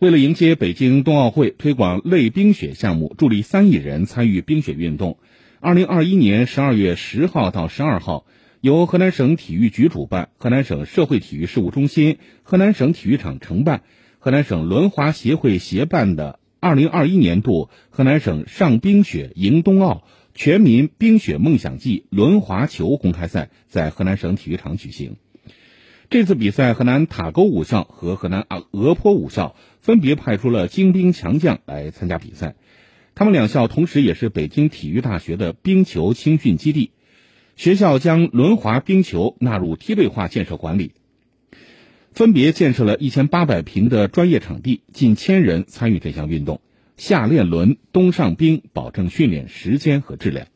为了迎接北京冬奥会，推广类冰雪项目，助力三亿人参与冰雪运动，二零二一年十二月十号到十二号，由河南省体育局主办，河南省社会体育事务中心、河南省体育场承办，河南省轮滑协会协办的二零二一年度河南省上冰雪迎冬奥全民冰雪梦想季轮滑球公开赛在河南省体育场举行。这次比赛，河南塔沟武校和河南啊俄坡武校分别派出了精兵强将来参加比赛。他们两校同时也是北京体育大学的冰球青训基地。学校将轮滑冰球纳入梯队化建设管理，分别建设了一千八百平的专业场地，近千人参与这项运动。夏练轮，冬上冰，保证训练时间和质量。